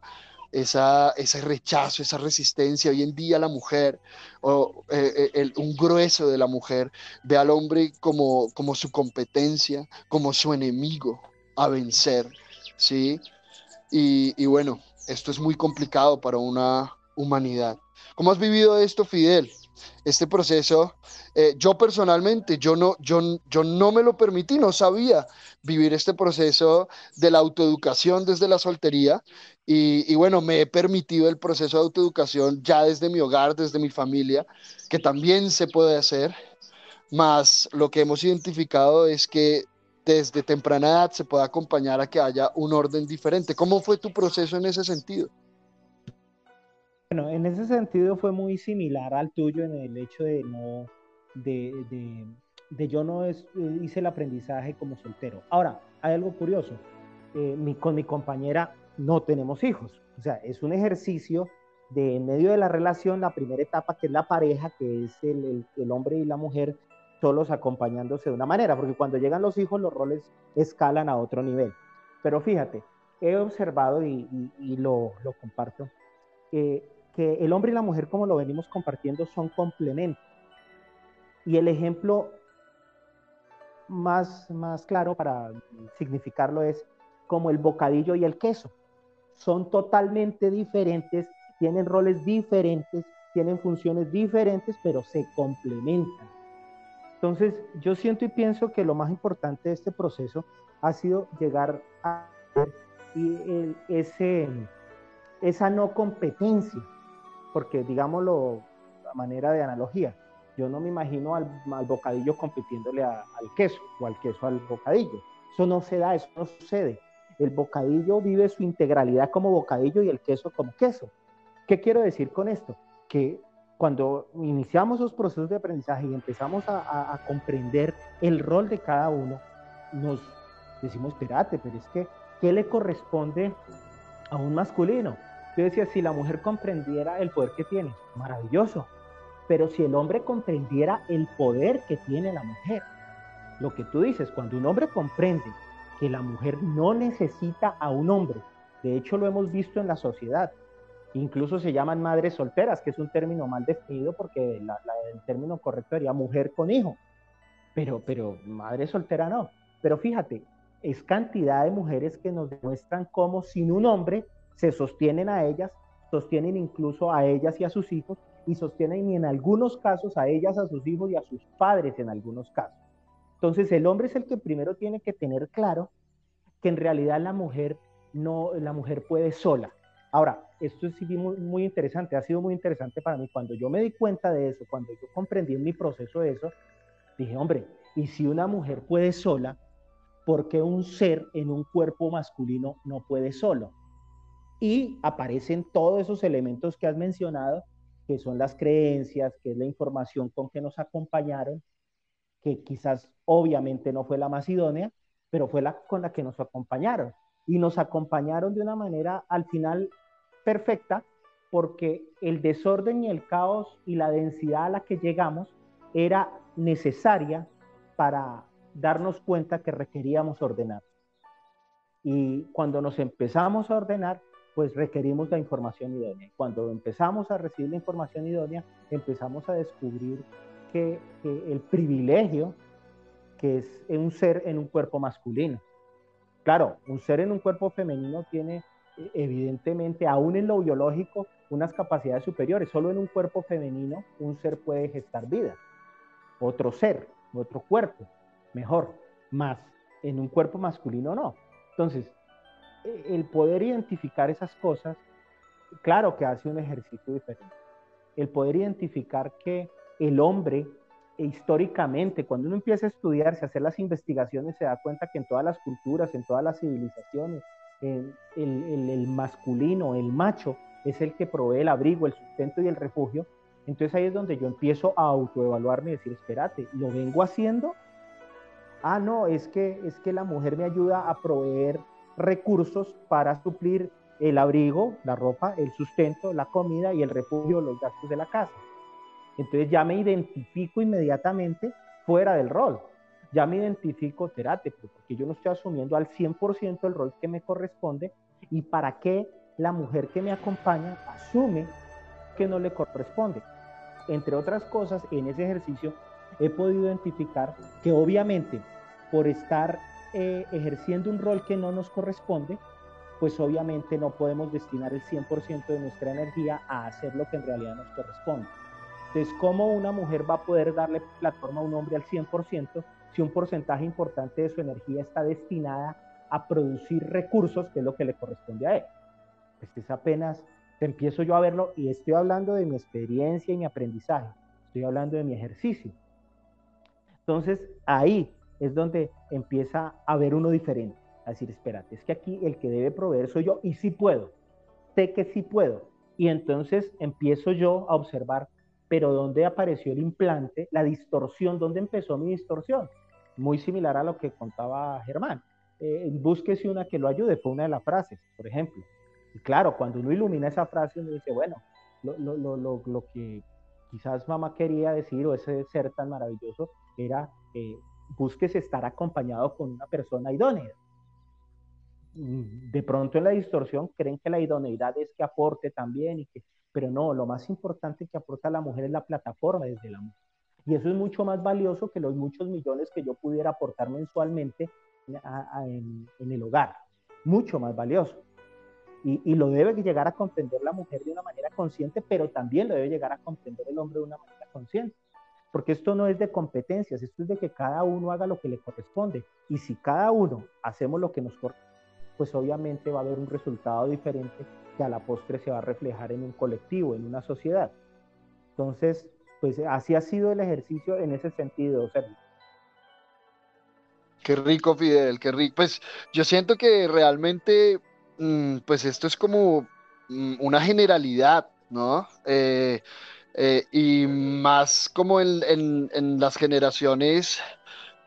esa, ese rechazo, esa resistencia. Hoy en día la mujer, o eh, eh, un grueso de la mujer, ve al hombre como, como su competencia, como su enemigo, a vencer, ¿sí? Y, bueno, esto es muy complicado para una humanidad. ¿Cómo has vivido esto, Fidel? Este proceso, eh, yo personalmente, yo no, yo, yo no me lo permití, no sabía vivir este proceso de la autoeducación desde la soltería y, y, bueno, me he permitido el proceso de autoeducación ya desde mi hogar, desde mi familia, que también se puede hacer, más lo que hemos identificado es que desde temprana edad se puede acompañar a que haya un orden diferente. ¿Cómo fue tu proceso en ese sentido? Bueno, en ese sentido fue muy similar al tuyo en el hecho de no, de, de, yo no es, hice el aprendizaje como soltero. Ahora, hay algo curioso. Eh, con mi compañera no tenemos hijos. O sea, es un ejercicio de en medio de la relación, la primera etapa que es la pareja, que es el, el hombre y la mujer, solos acompañándose de una manera, porque cuando llegan los hijos los roles escalan a otro nivel. Pero fíjate, he observado y, lo, comparto, que el hombre y la mujer, como lo venimos compartiendo, son complementos. Y el ejemplo más, más claro para significarlo es como el bocadillo y el queso. Son totalmente diferentes, tienen roles diferentes, tienen funciones diferentes, pero se complementan. Entonces, yo siento y pienso que lo más importante de este proceso ha sido llegar a y ese, esa no competencia, porque digámoslo a manera de analogía, yo no me imagino al, bocadillo compitiéndole al queso o al queso al bocadillo. Eso no se da, eso no sucede. El bocadillo vive su integralidad como bocadillo y el queso como queso. ¿Qué quiero decir con esto? Que cuando iniciamos los procesos de aprendizaje y empezamos a, comprender el rol de cada uno, nos decimos, espérate, pero es que, ¿qué le corresponde a un masculino? Yo decía, si la mujer comprendiera el poder que tiene, maravilloso, pero si el hombre comprendiera el poder que tiene la mujer, lo que tú dices, cuando un hombre comprende que la mujer no necesita a un hombre, de hecho lo hemos visto en la sociedad, Incluso se llaman madres solteras, que es un término mal definido porque el término correcto sería mujer con hijo. Pero, pero madre soltera no. Pero fíjate, es cantidad de mujeres que nos demuestran cómo sin un hombre se sostienen a ellas, sostienen incluso a ellas y a sus hijos, y sostienen y en algunos casos a ellas, a sus hijos y a sus padres en algunos casos. Entonces el hombre es el que primero tiene que tener claro que en realidad la mujer no, la mujer puede sola. Ahora, esto es muy, muy interesante, ha sido muy interesante para mí. Cuando yo me di cuenta de eso, cuando yo comprendí en mi proceso de eso, dije, hombre, ¿y si una mujer puede sola, por qué un ser en un cuerpo masculino no puede solo? Y aparecen todos esos elementos que has mencionado, que son las creencias, que es la información con que nos acompañaron, que quizás obviamente no fue la más idónea, pero fue la con la que nos acompañaron. Y nos acompañaron de una manera al final perfecta porque el desorden y el caos y la densidad a la que llegamos era necesaria para darnos cuenta que requeríamos ordenar. Y cuando nos empezamos a ordenar, pues requerimos la información idónea. Cuando empezamos a recibir la información idónea, empezamos a descubrir que, que el privilegio que es un ser en un cuerpo masculino. Claro, un ser en un cuerpo femenino tiene evidentemente, aún en lo biológico, unas capacidades superiores. Solo en un cuerpo femenino un ser puede gestar vida. Otro ser, otro cuerpo, mejor. Más en un cuerpo masculino no. Entonces, e, el poder identificar esas cosas, claro que hace un ejercicio diferente. El poder identificar que el hombre, históricamente, cuando uno empieza a estudiarse, a hacer las investigaciones, se da cuenta que en todas las culturas, en todas las civilizaciones, el, masculino, el macho, es el que provee el abrigo, el sustento y el refugio. Entonces ahí es donde yo empiezo a autoevaluarme y decir, espérate, ¿lo vengo haciendo? Ah, no, es que, es que la mujer me ayuda a proveer recursos para suplir el abrigo, la ropa, el sustento, la comida y el refugio, los gastos de la casa. Entonces ya me identifico inmediatamente fuera del rol ya me identifico terático, porque yo no estoy asumiendo al 100% el rol que me corresponde y para qué la mujer que me acompaña asume que no le corresponde. Entre otras cosas, en ese ejercicio he podido identificar que obviamente por estar eh, ejerciendo un rol que no nos corresponde, pues obviamente no podemos destinar el 100% de nuestra energía a hacer lo que en realidad nos corresponde. Entonces, ¿cómo una mujer va a poder darle plataforma a un hombre al 100% si un porcentaje importante de su energía está destinada a producir recursos, que es lo que le corresponde a él. Pues es apenas, empiezo yo a verlo y estoy hablando de mi experiencia y mi aprendizaje, estoy hablando de mi ejercicio. Entonces ahí es donde empieza a ver uno diferente, a decir, espérate, es que aquí el que debe proveer soy yo y sí puedo, sé que sí puedo, Y entonces empiezo yo a observar, pero ¿dónde apareció el implante? La distorsión, ¿dónde empezó mi distorsión? Muy similar a lo que contaba Germán. Eh, búsquese una que lo ayude, fue una de las frases, por ejemplo. Y claro, cuando uno ilumina esa frase, uno dice, bueno, lo, que quizás mamá quería decir, o ese ser tan maravilloso, era eh, búsquese estar acompañado con una persona idónea. De pronto en la distorsión creen que la idoneidad es que aporte también, y que, pero no, lo más importante que aporta la mujer es la plataforma desde la mujer. Y eso es mucho más valioso que los muchos millones que yo pudiera aportar mensualmente en, el hogar. Mucho más valioso. Y, y, lo debe llegar a comprender la mujer de una manera consciente, pero también lo debe llegar a comprender el hombre de una manera consciente. Porque esto no es de competencias, esto es de que cada uno haga lo que le corresponde. Y si cada uno hacemos lo que nos corresponde, pues obviamente va a haber un resultado diferente que a la postre se va a reflejar en un colectivo, en una sociedad. Entonces, pues así ha sido el ejercicio en ese sentido, Sergio. Qué rico, Fidel, qué rico. Pues yo siento que realmente, mm, pues esto es como mm, una generalidad, ¿no? Eh, eh, y más como en, las generaciones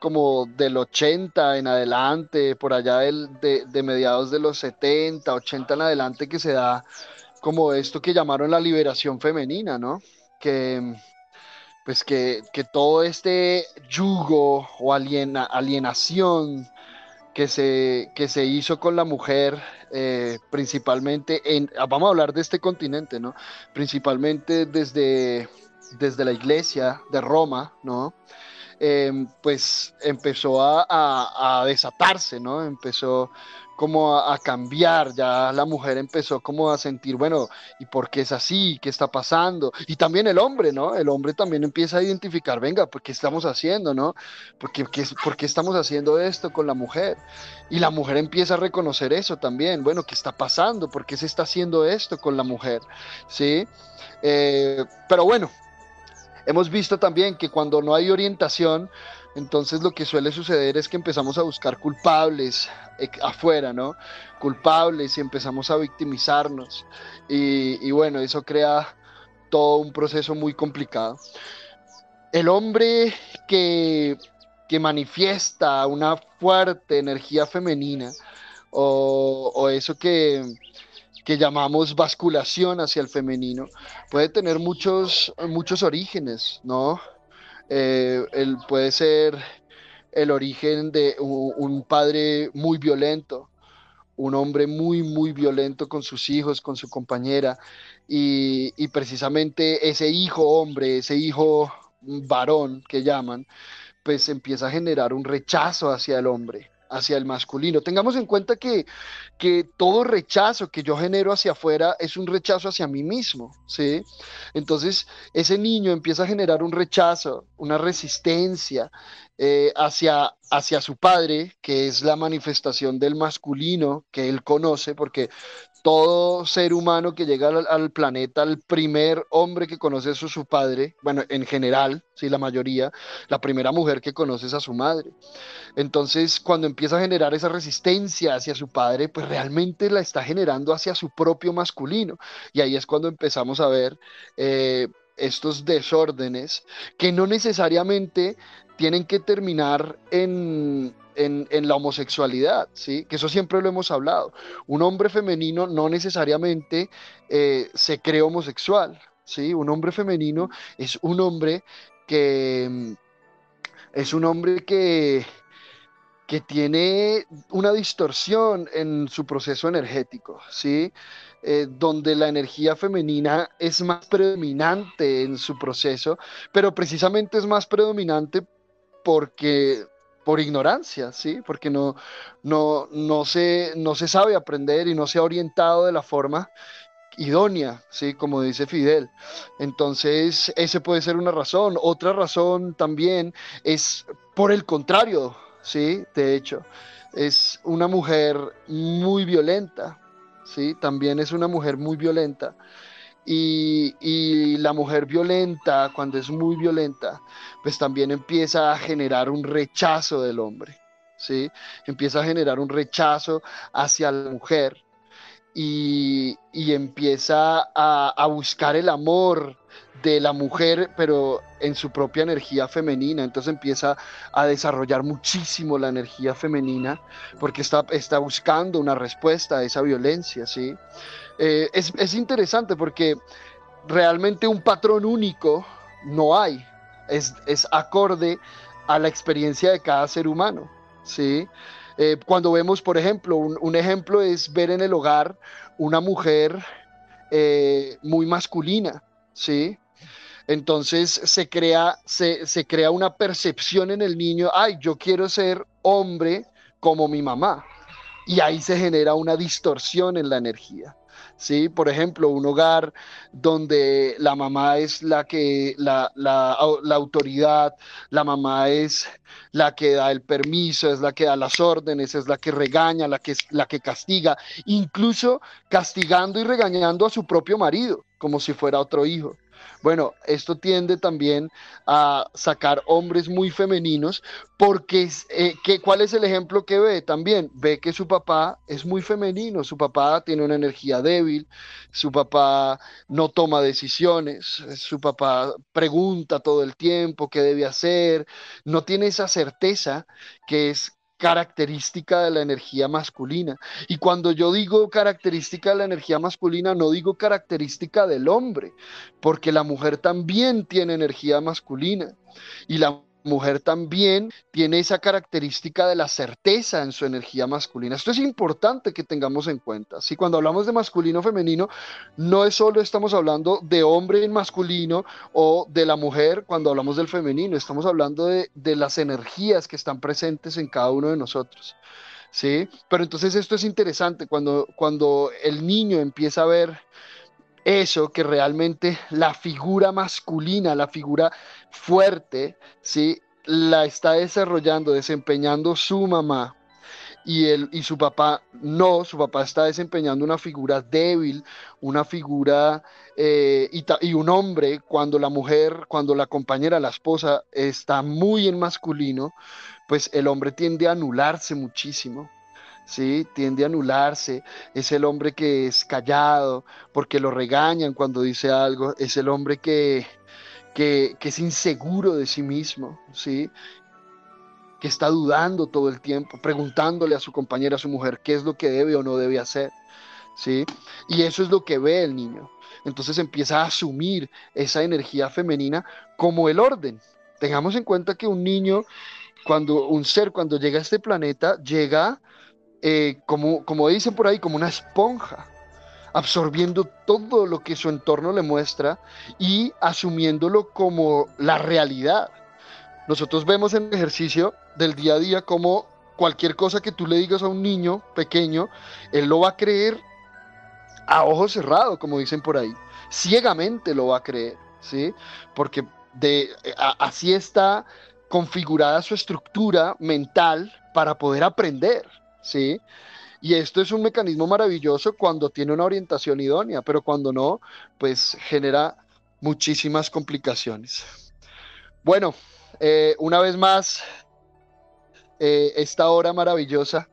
como del 80 en adelante, por allá de, de, mediados de los 70, 80 en adelante, que se da como esto que llamaron la liberación femenina, ¿no? Que, pues que, todo este yugo o alienación que se, que se hizo con la mujer, eh, principalmente en, ah, vamos a hablar de este continente, ¿no? Principalmente desde, desde la iglesia de Roma, ¿no? Em, pues empezó a, a, desatarse, ¿no? Empezó como a, cambiar, ya la mujer empezó como a sentir, bueno, ¿y por qué es así? ¿Qué está pasando? Y también el hombre, ¿no? El hombre también empieza a identificar, venga, ¿por qué estamos haciendo, no? ¿Por qué, ¿Por qué estamos haciendo esto con la mujer? Y la mujer empieza a reconocer eso también, bueno, ¿qué está pasando? ¿Por qué se está haciendo esto con la mujer? ¿Sí? Eh, pero bueno, hemos visto también que cuando no hay orientación, entonces lo que suele suceder es que empezamos a buscar culpables eh, afuera, ¿no? Culpables y empezamos a victimizarnos. Y, bueno, eso crea todo un proceso muy complicado. El hombre que, manifiesta una fuerte energía femenina o, eso que, que llamamos basculación hacia el femenino, puede tener muchos, muchos orígenes, ¿no? Eh, él puede ser el origen de un, padre muy violento, un hombre muy, muy violento con sus hijos, con su compañera, y, y precisamente ese hijo hombre, ese hijo varón que llaman, pues empieza a generar un rechazo hacia el hombre hacia el masculino. Tengamos en cuenta que, que, todo rechazo que yo genero hacia afuera es un rechazo hacia mí mismo, ¿sí? Entonces, ese niño empieza a generar un rechazo, una resistencia eh, hacia, hacia su padre, que es la manifestación del masculino que él conoce, porque todo ser humano que llega al, planeta, el primer hombre que conoce es su padre, bueno, en general, sí, la mayoría, la primera mujer que conoce es a su madre. Entonces, cuando empieza a generar esa resistencia hacia su padre, pues realmente la está generando hacia su propio masculino. Y ahí es cuando empezamos a ver eh, estos desórdenes que no necesariamente tienen que terminar en en, la homosexualidad, ¿sí? Que eso siempre lo hemos hablado. Un hombre femenino no necesariamente eh, se cree homosexual, ¿sí? Un hombre femenino es un hombre que mm, es un hombre que, que tiene una distorsión en su proceso energético, ¿sí? Eh, donde la energía femenina es más predominante en su proceso, pero precisamente es más predominante porque por ignorancia, ¿sí? Porque no, no, no, se, no se sabe aprender y no se ha orientado de la forma idónea, ¿sí? Como dice Fidel. Entonces, ese puede ser una razón. Otra razón también es por el contrario, ¿sí? De hecho, es una mujer muy violenta, ¿sí? También es una mujer muy violenta. Y, la mujer violenta, cuando es muy violenta, pues también empieza a generar un rechazo del hombre, ¿sí? Empieza a generar un rechazo hacia la mujer. y, empieza a, buscar el amor de la mujer, pero en su propia energía femenina. Entonces empieza a desarrollar muchísimo la energía femenina porque está, está buscando una respuesta a esa violencia, ¿sí? Eh, es, es interesante porque realmente un patrón único no hay, es, es acorde a la experiencia de cada ser humano, ¿sí? Eh, cuando vemos, por ejemplo, un, ejemplo es ver en el hogar una mujer eh, muy masculina, ¿sí? Entonces se crea, se, se crea una percepción en el niño, ay, yo quiero ser hombre como mi mamá. Y ahí se genera una distorsión en la energía. ¿sí? Por ejemplo, un hogar donde la mamá es la que, la, la, la, autoridad, la mamá es la que da el permiso, es la que da las órdenes, es la que regaña, la que, la que castiga, incluso castigando y regañando a su propio marido, como si fuera otro hijo. Bueno, esto tiende también a sacar hombres muy femeninos porque eh, ¿cuál es el ejemplo que ve? También ve que su papá es muy femenino, su papá tiene una energía débil, su papá no toma decisiones, su papá pregunta todo el tiempo qué debe hacer, no tiene esa certeza que es característica de la energía masculina. Y cuando yo digo característica de la energía masculina, no digo característica del hombre, porque la mujer también tiene energía masculina. Y la mujer también tiene esa característica de la certeza en su energía masculina. Esto es importante que tengamos en cuenta. Si cuando hablamos de masculino femenino, no es solo estamos hablando de hombre en masculino o de la mujer cuando hablamos del femenino, estamos hablando de, de las energías que están presentes en cada uno de nosotros. ¿Sí? Pero entonces esto es interesante cuando, cuando el niño empieza a ver eso que realmente la figura masculina, la figura fuerte, ¿sí? la está desarrollando, desempeñando su mamá. Y, él, y su papá no, su papá está desempeñando una figura débil, una figura eh, y, y, un hombre cuando la mujer, cuando la compañera, la esposa está muy en masculino, pues el hombre tiende a anularse muchísimo. ¿Sí? Tiende a anularse, es el hombre que es callado porque lo regañan cuando dice algo, es el hombre que, que, es inseguro de sí mismo, ¿sí? Que está dudando todo el tiempo, preguntándole a su compañera, a su mujer, qué es lo que debe o no debe hacer, ¿sí? Y eso es lo que ve el niño. Entonces empieza a asumir esa energía femenina como el orden. Tengamos en cuenta que un niño, cuando un ser, cuando llega a este planeta, llega eh, como, como dicen por ahí, como una esponja, absorbiendo todo lo que su entorno le muestra y asumiéndolo como la realidad. Nosotros vemos en el ejercicio del día a día como cualquier cosa que tú le digas a un niño pequeño, él lo va a creer a ojos cerrados, como dicen por ahí. Ciegamente lo va a creer, ¿sí? Porque de, así está configurada su estructura mental para poder aprender. ¿Sí? Y esto es un mecanismo maravilloso cuando tiene una orientación idónea, pero cuando no, pues genera muchísimas complicaciones. Bueno, eh, una vez más, eh, esta hora maravillosa,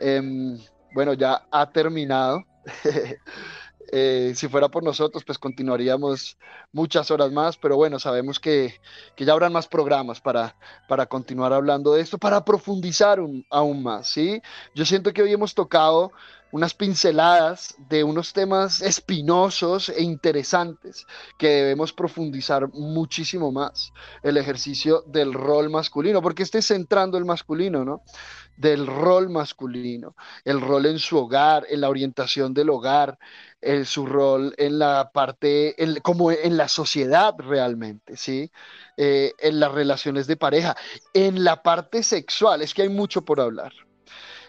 em, bueno, ya ha terminado. [laughs] Eh, si fuera por nosotros, pues continuaríamos muchas horas más, pero bueno, sabemos que, ya habrán más programas para, para continuar hablando de esto, para profundizar aún más, ¿sí? Yo siento que hoy hemos tocado unas pinceladas de unos temas espinosos e interesantes que debemos profundizar muchísimo más. El ejercicio del rol masculino, porque esté centrando el masculino, ¿no? Del rol masculino, el rol en su hogar, en la orientación del hogar, su rol en la parte, como en la sociedad realmente, ¿sí? Eh, en las relaciones de pareja, en la parte sexual, es que hay mucho por hablar.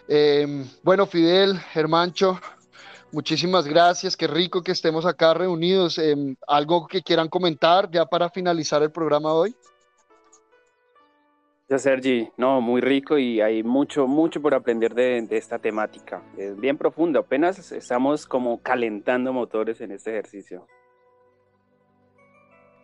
Em, bueno, Fidel, Germancho, muchísimas gracias, qué rico que estemos acá reunidos. Em, ¿Algo que quieran comentar ya para finalizar el programa hoy? Sergi, no, muy rico y hay mucho, mucho por aprender de, esta temática. Es bien profundo, apenas estamos como calentando motores en este ejercicio.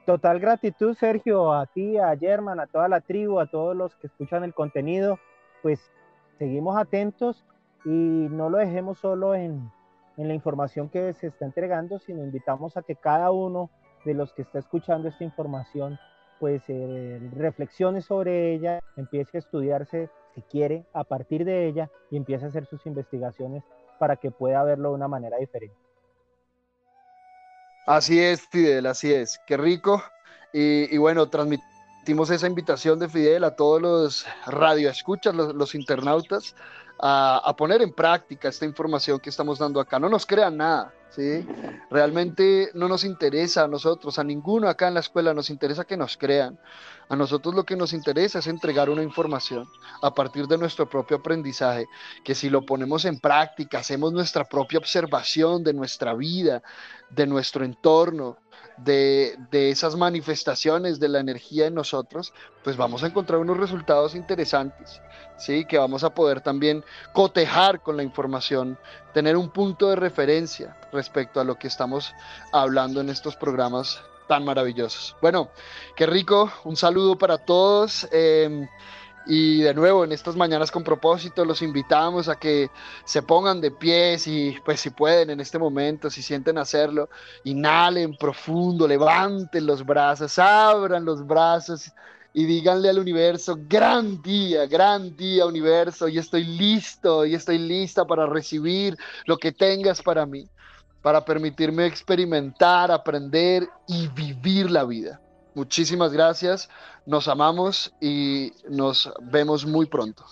Total gratitud, Sergio, a ti, a German, a toda la tribu, a todos los que escuchan el contenido. Pues seguimos atentos y no lo dejemos solo en, la información que se está entregando, sino invitamos a que cada uno de los que está escuchando esta información, pues eh, reflexione sobre ella, empiece a estudiarse si quiere a partir de ella y empiece a hacer sus investigaciones para que pueda verlo de una manera diferente. Así es, Fidel, así es. Qué rico. Y, y bueno, transmitimos esa invitación de Fidel a todos los radioescuchas, los, los internautas, a, a, poner en práctica esta información que estamos dando acá. No nos crean nada, ¿sí? Realmente no nos interesa a nosotros, a ninguno acá en la escuela nos interesa que nos crean. A nosotros lo que nos interesa es entregar una información a partir de nuestro propio aprendizaje, que si lo ponemos en práctica, hacemos nuestra propia observación de nuestra vida, de nuestro entorno, de, de, esas manifestaciones de la energía en nosotros, pues vamos a encontrar unos resultados interesantes, ¿sí? Que vamos a poder también cotejar con la información, tener un punto de referencia respecto a lo que estamos hablando en estos programas tan maravillosos. Bueno, qué rico, un saludo para todos. Eh, y de nuevo, en estas mañanas con propósito, los invitamos a que se pongan de pies y pues si pueden en este momento, si sienten hacerlo, inhalen profundo, levanten los brazos, abran los brazos y díganle al universo, gran día, gran día universo, y estoy listo, y estoy lista para recibir lo que tengas para mí, para permitirme experimentar, aprender y vivir la vida. Muchísimas gracias, nos amamos y nos vemos muy pronto.